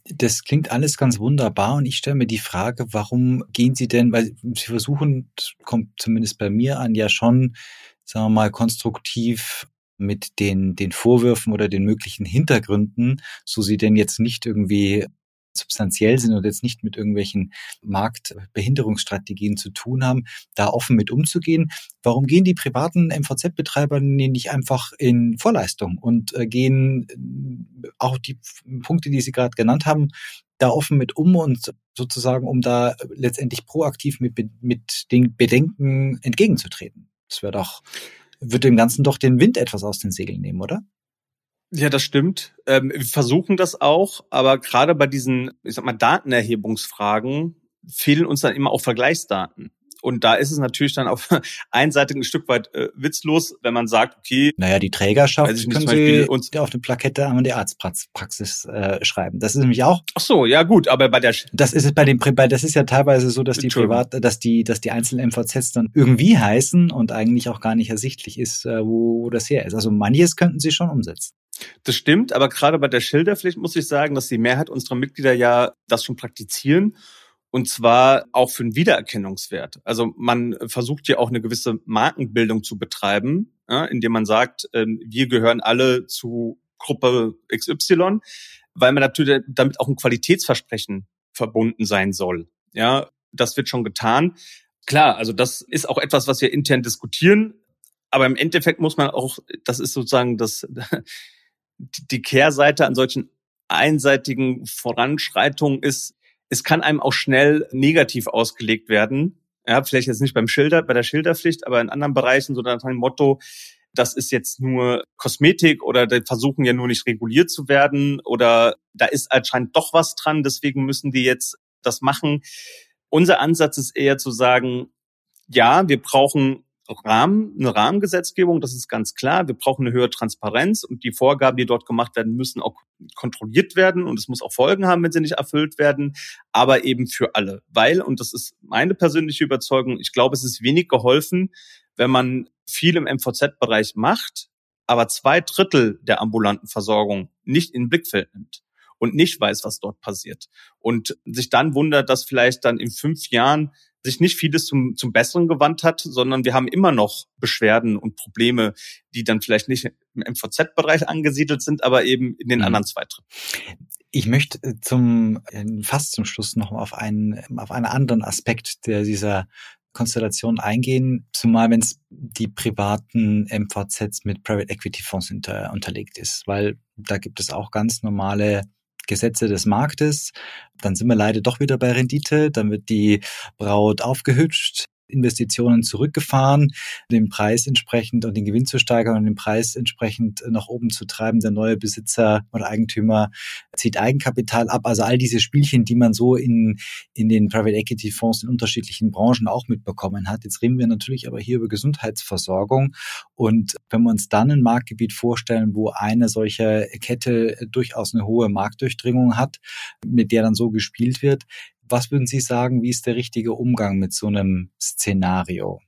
Das klingt alles ganz wunderbar und ich stelle mir die Frage, warum gehen Sie denn, weil Sie versuchen, kommt zumindest bei mir an, ja schon, sagen wir mal, konstruktiv mit den, den Vorwürfen oder den möglichen Hintergründen, so sie denn jetzt nicht irgendwie substanziell sind und jetzt nicht mit irgendwelchen Marktbehinderungsstrategien zu tun haben, da offen mit umzugehen. Warum gehen die privaten MVZ-Betreiber nicht einfach in Vorleistung und äh, gehen äh, auch die Punkte, die Sie gerade genannt haben, da offen mit um und sozusagen, um da letztendlich proaktiv mit, mit den Bedenken entgegenzutreten? Das wäre doch, würde dem Ganzen doch den Wind etwas aus den Segeln nehmen, oder? Ja, das stimmt. Ähm, wir versuchen das auch, aber gerade bei diesen, ich sag mal, Datenerhebungsfragen fehlen uns dann immer auch Vergleichsdaten. Und da ist es natürlich dann auf [LAUGHS] einseitig ein Stück weit äh, witzlos, wenn man sagt, okay. Naja, die Trägerschaft also können Sie uns auf eine Plakette an die Arztpraxis äh, schreiben. Das ist nämlich auch. Ach so, ja gut, aber bei der. Das ist bei den, bei, das ist ja teilweise so, dass die Privat, dass die, dass die einzelnen MVZs dann irgendwie heißen und eigentlich auch gar nicht ersichtlich ist, äh, wo, wo das her ist. Also manches könnten Sie schon umsetzen. Das stimmt, aber gerade bei der Schilderpflicht muss ich sagen, dass die Mehrheit unserer Mitglieder ja das schon praktizieren und zwar auch für einen Wiedererkennungswert. Also man versucht ja auch eine gewisse Markenbildung zu betreiben, ja, indem man sagt, ähm, wir gehören alle zu Gruppe XY, weil man natürlich damit auch ein Qualitätsversprechen verbunden sein soll. Ja, das wird schon getan. Klar, also das ist auch etwas, was wir intern diskutieren. Aber im Endeffekt muss man auch, das ist sozusagen das, die Kehrseite an solchen einseitigen Voranschreitungen ist, es kann einem auch schnell negativ ausgelegt werden. Ja, vielleicht jetzt nicht beim Schilder, bei der Schilderpflicht, aber in anderen Bereichen, so nach dem Motto, das ist jetzt nur Kosmetik oder die versuchen ja nur nicht reguliert zu werden oder da ist anscheinend doch was dran, deswegen müssen die jetzt das machen. Unser Ansatz ist eher zu sagen, ja, wir brauchen Rahmen, eine Rahmengesetzgebung, das ist ganz klar. Wir brauchen eine höhere Transparenz und die Vorgaben, die dort gemacht werden, müssen auch kontrolliert werden und es muss auch Folgen haben, wenn sie nicht erfüllt werden, aber eben für alle. Weil, und das ist meine persönliche Überzeugung, ich glaube, es ist wenig geholfen, wenn man viel im MVZ-Bereich macht, aber zwei Drittel der ambulanten Versorgung nicht in Blickfeld nimmt und nicht weiß, was dort passiert. Und sich dann wundert, dass vielleicht dann in fünf Jahren sich nicht vieles zum, zum Besseren gewandt hat, sondern wir haben immer noch Beschwerden und Probleme, die dann vielleicht nicht im MVZ-Bereich angesiedelt sind, aber eben in den mhm. anderen zwei Dritten. Ich möchte zum, fast zum Schluss noch auf einen, auf einen anderen Aspekt der dieser Konstellation eingehen, zumal wenn es die privaten MVZs mit Private Equity Fonds unter, unterlegt ist, weil da gibt es auch ganz normale Gesetze des Marktes. Dann sind wir leider doch wieder bei Rendite. Dann wird die Braut aufgehübscht. Investitionen zurückgefahren, den Preis entsprechend und den Gewinn zu steigern und den Preis entsprechend nach oben zu treiben. Der neue Besitzer oder Eigentümer zieht Eigenkapital ab. Also all diese Spielchen, die man so in, in den Private Equity Fonds in unterschiedlichen Branchen auch mitbekommen hat. Jetzt reden wir natürlich aber hier über Gesundheitsversorgung. Und wenn wir uns dann ein Marktgebiet vorstellen, wo eine solche Kette durchaus eine hohe Marktdurchdringung hat, mit der dann so gespielt wird, was würden Sie sagen, wie ist der richtige Umgang mit so einem Szenario?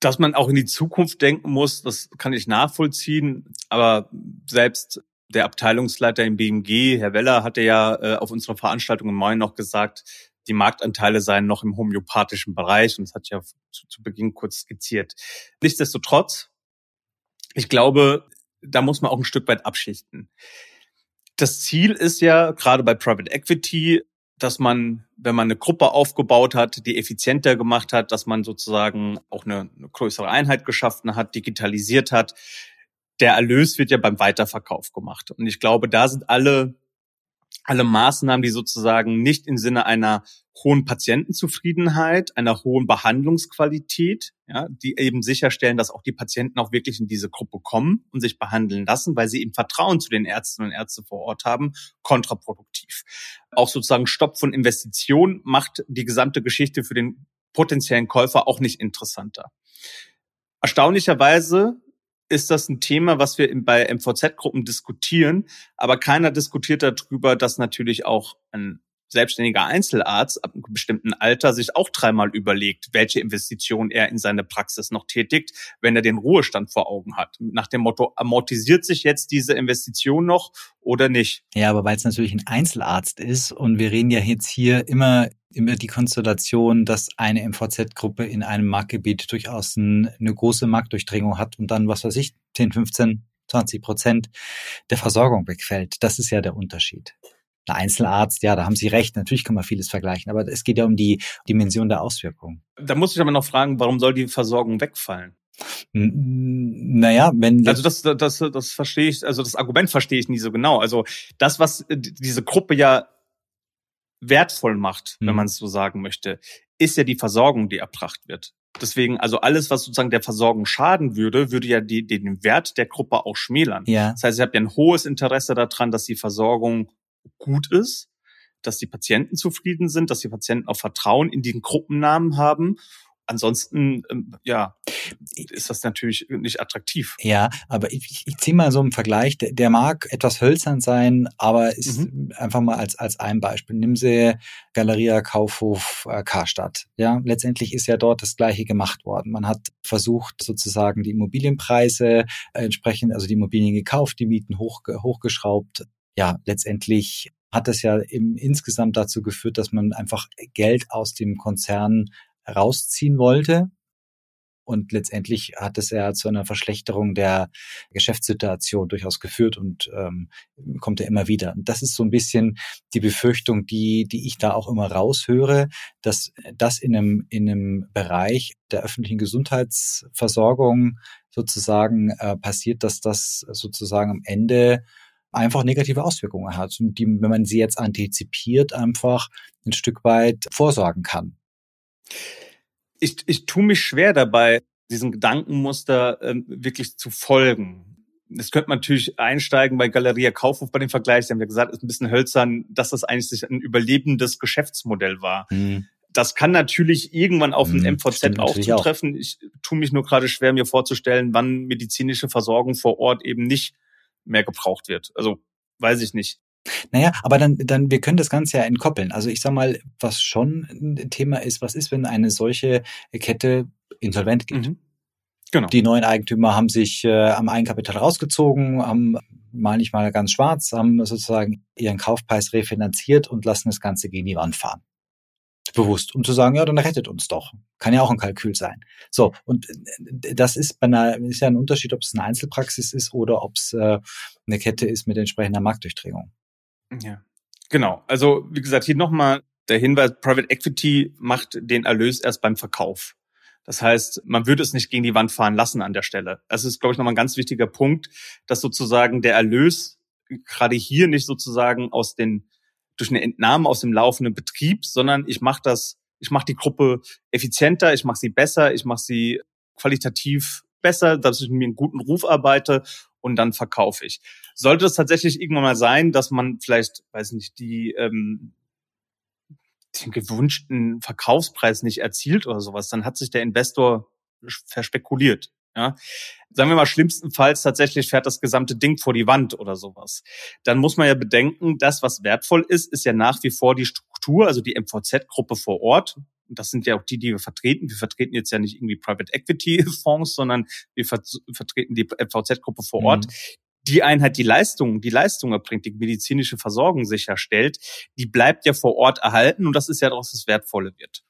Dass man auch in die Zukunft denken muss, das kann ich nachvollziehen. Aber selbst der Abteilungsleiter im BMG, Herr Weller, hatte ja äh, auf unserer Veranstaltung im Mai noch gesagt, die Marktanteile seien noch im homöopathischen Bereich. Und das hat ja zu, zu Beginn kurz skizziert. Nichtsdestotrotz, ich glaube, da muss man auch ein Stück weit abschichten. Das Ziel ist ja gerade bei Private Equity dass man, wenn man eine Gruppe aufgebaut hat, die effizienter gemacht hat, dass man sozusagen auch eine, eine größere Einheit geschaffen hat, digitalisiert hat. Der Erlös wird ja beim Weiterverkauf gemacht. Und ich glaube, da sind alle alle Maßnahmen, die sozusagen nicht im Sinne einer hohen Patientenzufriedenheit, einer hohen Behandlungsqualität, ja, die eben sicherstellen, dass auch die Patienten auch wirklich in diese Gruppe kommen und sich behandeln lassen, weil sie eben Vertrauen zu den Ärztinnen und Ärzten vor Ort haben, kontraproduktiv. Auch sozusagen Stopp von Investitionen macht die gesamte Geschichte für den potenziellen Käufer auch nicht interessanter. Erstaunlicherweise ist das ein Thema, was wir bei MVZ-Gruppen diskutieren, aber keiner diskutiert darüber, dass natürlich auch ein selbstständiger Einzelarzt ab einem bestimmten Alter sich auch dreimal überlegt, welche Investition er in seine Praxis noch tätigt, wenn er den Ruhestand vor Augen hat. Nach dem Motto, amortisiert sich jetzt diese Investition noch oder nicht? Ja, aber weil es natürlich ein Einzelarzt ist und wir reden ja jetzt hier immer immer die Konstellation, dass eine MVZ-Gruppe in einem Marktgebiet durchaus ein, eine große Marktdurchdringung hat und dann, was weiß ich, 10, 15, 20 Prozent der Versorgung wegfällt. Das ist ja der Unterschied. Ein Einzelarzt, ja, da haben Sie recht, natürlich kann man vieles vergleichen, aber es geht ja um die Dimension der Auswirkungen. Da muss ich aber noch fragen, warum soll die Versorgung wegfallen? Naja, wenn. Also das, das, das verstehe ich, also das Argument verstehe ich nie so genau. Also das, was diese Gruppe ja wertvoll macht, mhm. wenn man es so sagen möchte, ist ja die Versorgung, die erbracht wird. Deswegen, also alles, was sozusagen der Versorgung schaden würde, würde ja die, den Wert der Gruppe auch schmälern. Ja. Das heißt, ich habe ja ein hohes Interesse daran, dass die Versorgung gut ist, dass die Patienten zufrieden sind, dass die Patienten auch Vertrauen in den Gruppennamen haben ansonsten, ähm, ja, ist das natürlich nicht attraktiv. Ja, aber ich, ich ziehe mal so einen Vergleich. Der, der mag etwas hölzern sein, aber ist mhm. einfach mal als, als ein Beispiel. Nimm sie Galeria Kaufhof äh, Karstadt. Ja, letztendlich ist ja dort das Gleiche gemacht worden. Man hat versucht, sozusagen die Immobilienpreise entsprechend, also die Immobilien gekauft, die Mieten hoch, hochgeschraubt. Ja, letztendlich hat das ja im, insgesamt dazu geführt, dass man einfach Geld aus dem Konzern rausziehen wollte. Und letztendlich hat es ja zu einer Verschlechterung der Geschäftssituation durchaus geführt und ähm, kommt ja immer wieder. Und das ist so ein bisschen die Befürchtung, die, die ich da auch immer raushöre, dass das in einem, in einem Bereich der öffentlichen Gesundheitsversorgung sozusagen äh, passiert, dass das sozusagen am Ende einfach negative Auswirkungen hat und die, wenn man sie jetzt antizipiert, einfach ein Stück weit vorsorgen kann ich, ich tue mich schwer dabei, diesem Gedankenmuster ähm, wirklich zu folgen. Es könnte man natürlich einsteigen bei Galeria Kaufhof bei dem Vergleich. Sie haben ja gesagt, es ist ein bisschen hölzern, dass das eigentlich ein überlebendes Geschäftsmodell war. Mhm. Das kann natürlich irgendwann auf dem MVZ mhm, auch zutreffen. Auch. Ich tue mich nur gerade schwer, mir vorzustellen, wann medizinische Versorgung vor Ort eben nicht mehr gebraucht wird. Also weiß ich nicht. Naja, aber dann, dann, wir können das Ganze ja entkoppeln. Also ich sag mal, was schon ein Thema ist, was ist, wenn eine solche Kette insolvent geht? Mhm. Genau. Die neuen Eigentümer haben sich äh, am Eigenkapital rausgezogen, haben mal nicht mal ganz schwarz, haben sozusagen ihren Kaufpreis refinanziert und lassen das Ganze gegen die Wand fahren. Bewusst, um zu sagen, ja, dann rettet uns doch. Kann ja auch ein Kalkül sein. So, und äh, das ist bei einer, ist ja ein Unterschied, ob es eine Einzelpraxis ist oder ob es äh, eine Kette ist mit entsprechender Marktdurchdringung. Ja, genau. Also wie gesagt, hier nochmal der Hinweis, Private Equity macht den Erlös erst beim Verkauf. Das heißt, man würde es nicht gegen die Wand fahren lassen an der Stelle. Das ist, glaube ich, nochmal ein ganz wichtiger Punkt, dass sozusagen der Erlös gerade hier nicht sozusagen aus den durch eine Entnahme aus dem laufenden Betrieb, sondern ich mache das ich mache die Gruppe effizienter, ich mache sie besser, ich mache sie qualitativ besser, dass ich mir einen guten Ruf arbeite und dann verkaufe ich. Sollte es tatsächlich irgendwann mal sein, dass man vielleicht, weiß nicht, die ähm, den gewünschten Verkaufspreis nicht erzielt oder sowas, dann hat sich der Investor verspekuliert. Ja, sagen wir mal schlimmstenfalls tatsächlich fährt das gesamte Ding vor die Wand oder sowas. Dann muss man ja bedenken, das, was wertvoll ist, ist ja nach wie vor die Struktur, also die MVZ-Gruppe vor Ort. Und das sind ja auch die, die wir vertreten. Wir vertreten jetzt ja nicht irgendwie Private Equity Fonds, sondern wir ver vertreten die MVZ-Gruppe vor Ort. Mhm. Die Einheit, die Leistung, die Leistung erbringt, die medizinische Versorgung sicherstellt, die bleibt ja vor Ort erhalten und das ist ja auch das Wertvolle wird.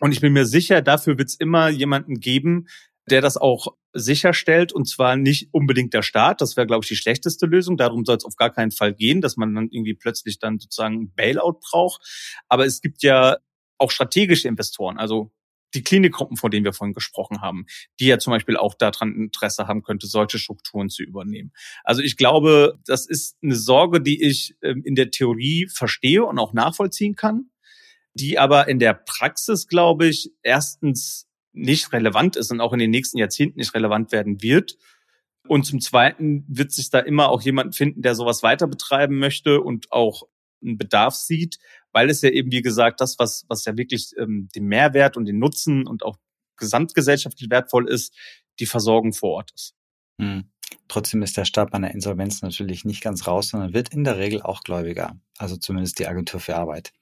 Und ich bin mir sicher, dafür wird es immer jemanden geben, der das auch sicherstellt und zwar nicht unbedingt der Staat. Das wäre, glaube ich, die schlechteste Lösung. Darum soll es auf gar keinen Fall gehen, dass man dann irgendwie plötzlich dann sozusagen Bailout braucht. Aber es gibt ja auch strategische Investoren, also die Klinikgruppen, von denen wir vorhin gesprochen haben, die ja zum Beispiel auch daran Interesse haben könnte, solche Strukturen zu übernehmen. Also ich glaube, das ist eine Sorge, die ich ähm, in der Theorie verstehe und auch nachvollziehen kann, die aber in der Praxis, glaube ich, erstens nicht relevant ist und auch in den nächsten Jahrzehnten nicht relevant werden wird. Und zum Zweiten wird sich da immer auch jemand finden, der sowas weiter betreiben möchte und auch einen Bedarf sieht, weil es ja eben, wie gesagt, das, was, was ja wirklich ähm, den Mehrwert und den Nutzen und auch gesamtgesellschaftlich wertvoll ist, die Versorgung vor Ort ist. Hm. Trotzdem ist der Staat bei einer Insolvenz natürlich nicht ganz raus, sondern wird in der Regel auch Gläubiger. Also zumindest die Agentur für Arbeit.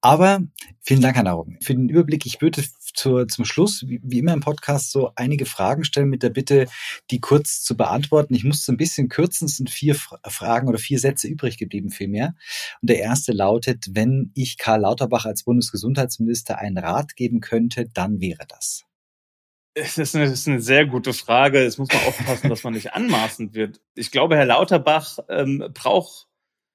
Aber vielen Dank, Herr Narum, für den Überblick. Ich würde zur, zum Schluss, wie, wie immer im Podcast, so einige Fragen stellen mit der Bitte, die kurz zu beantworten. Ich musste ein bisschen kürzen, es sind vier Fragen oder vier Sätze übrig geblieben vielmehr. Und der erste lautet, wenn ich Karl Lauterbach als Bundesgesundheitsminister einen Rat geben könnte, dann wäre das. Das ist, eine, das ist eine sehr gute Frage. Es muss man aufpassen, dass man nicht anmaßend wird. Ich glaube, Herr Lauterbach ähm, braucht,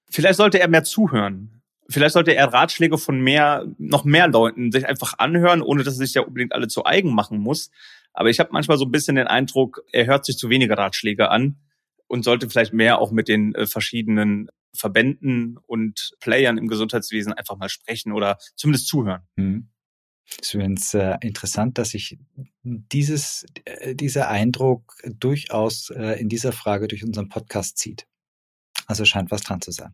vielleicht sollte er mehr zuhören. Vielleicht sollte er Ratschläge von mehr, noch mehr Leuten sich einfach anhören, ohne dass er sich ja unbedingt alle zu eigen machen muss. Aber ich habe manchmal so ein bisschen den Eindruck, er hört sich zu wenige Ratschläge an und sollte vielleicht mehr auch mit den äh, verschiedenen Verbänden und Playern im Gesundheitswesen einfach mal sprechen oder zumindest zuhören. Mhm. Es ist äh, interessant, dass sich dieses, äh, dieser Eindruck durchaus äh, in dieser Frage durch unseren Podcast zieht. Also scheint was dran zu sein.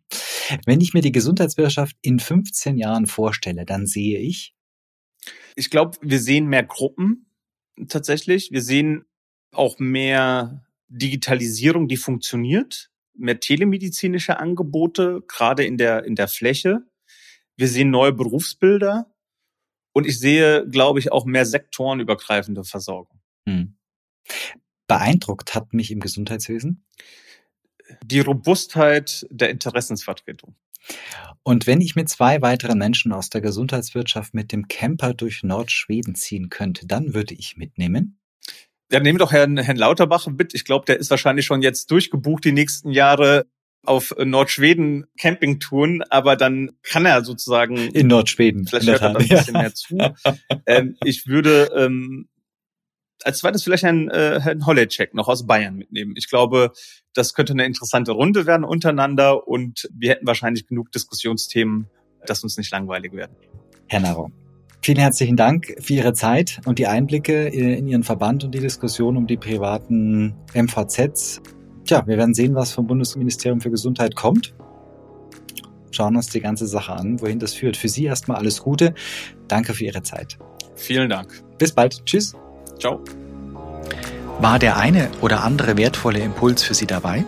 Wenn ich mir die Gesundheitswirtschaft in 15 Jahren vorstelle, dann sehe ich. Ich glaube, wir sehen mehr Gruppen tatsächlich. Wir sehen auch mehr Digitalisierung, die funktioniert, mehr telemedizinische Angebote, gerade in der, in der Fläche. Wir sehen neue Berufsbilder und ich sehe, glaube ich, auch mehr sektorenübergreifende Versorgung. Hm. Beeindruckt hat mich im Gesundheitswesen? Die Robustheit der Interessensvertretung. Und wenn ich mit zwei weiteren Menschen aus der Gesundheitswirtschaft mit dem Camper durch Nordschweden ziehen könnte, dann würde ich mitnehmen? Ja, nehmen doch Herrn, Herrn Lauterbach mit. Ich glaube, der ist wahrscheinlich schon jetzt durchgebucht die nächsten Jahre auf Nordschweden Campingtouren, aber dann kann er sozusagen in Nordschweden. Vielleicht hört er dann ein bisschen [LAUGHS] mehr zu. ähm, ich würde ähm, als zweites vielleicht Herrn, äh, Herrn Holleczek noch aus Bayern mitnehmen. Ich glaube, das könnte eine interessante Runde werden untereinander und wir hätten wahrscheinlich genug Diskussionsthemen, dass uns nicht langweilig werden. Herr Naro, vielen herzlichen Dank für Ihre Zeit und die Einblicke in Ihren Verband und die Diskussion um die privaten MVZs. Tja, wir werden sehen, was vom Bundesministerium für Gesundheit kommt. Schauen uns die ganze Sache an, wohin das führt. Für Sie erstmal alles Gute. Danke für Ihre Zeit. Vielen Dank. Bis bald. Tschüss. Ciao. War der eine oder andere wertvolle Impuls für Sie dabei?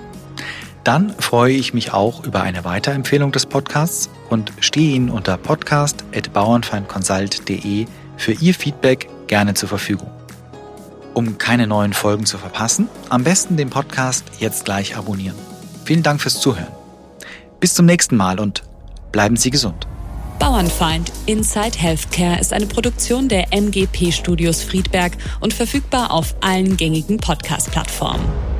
Dann freue ich mich auch über eine Weiterempfehlung des Podcasts und stehe Ihnen unter podcast.bauernfeindconsult.de für Ihr Feedback gerne zur Verfügung. Um keine neuen Folgen zu verpassen, am besten den Podcast jetzt gleich abonnieren. Vielen Dank fürs Zuhören. Bis zum nächsten Mal und bleiben Sie gesund. Bauernfeind Inside Healthcare ist eine Produktion der MGP Studios Friedberg und verfügbar auf allen gängigen Podcast-Plattformen.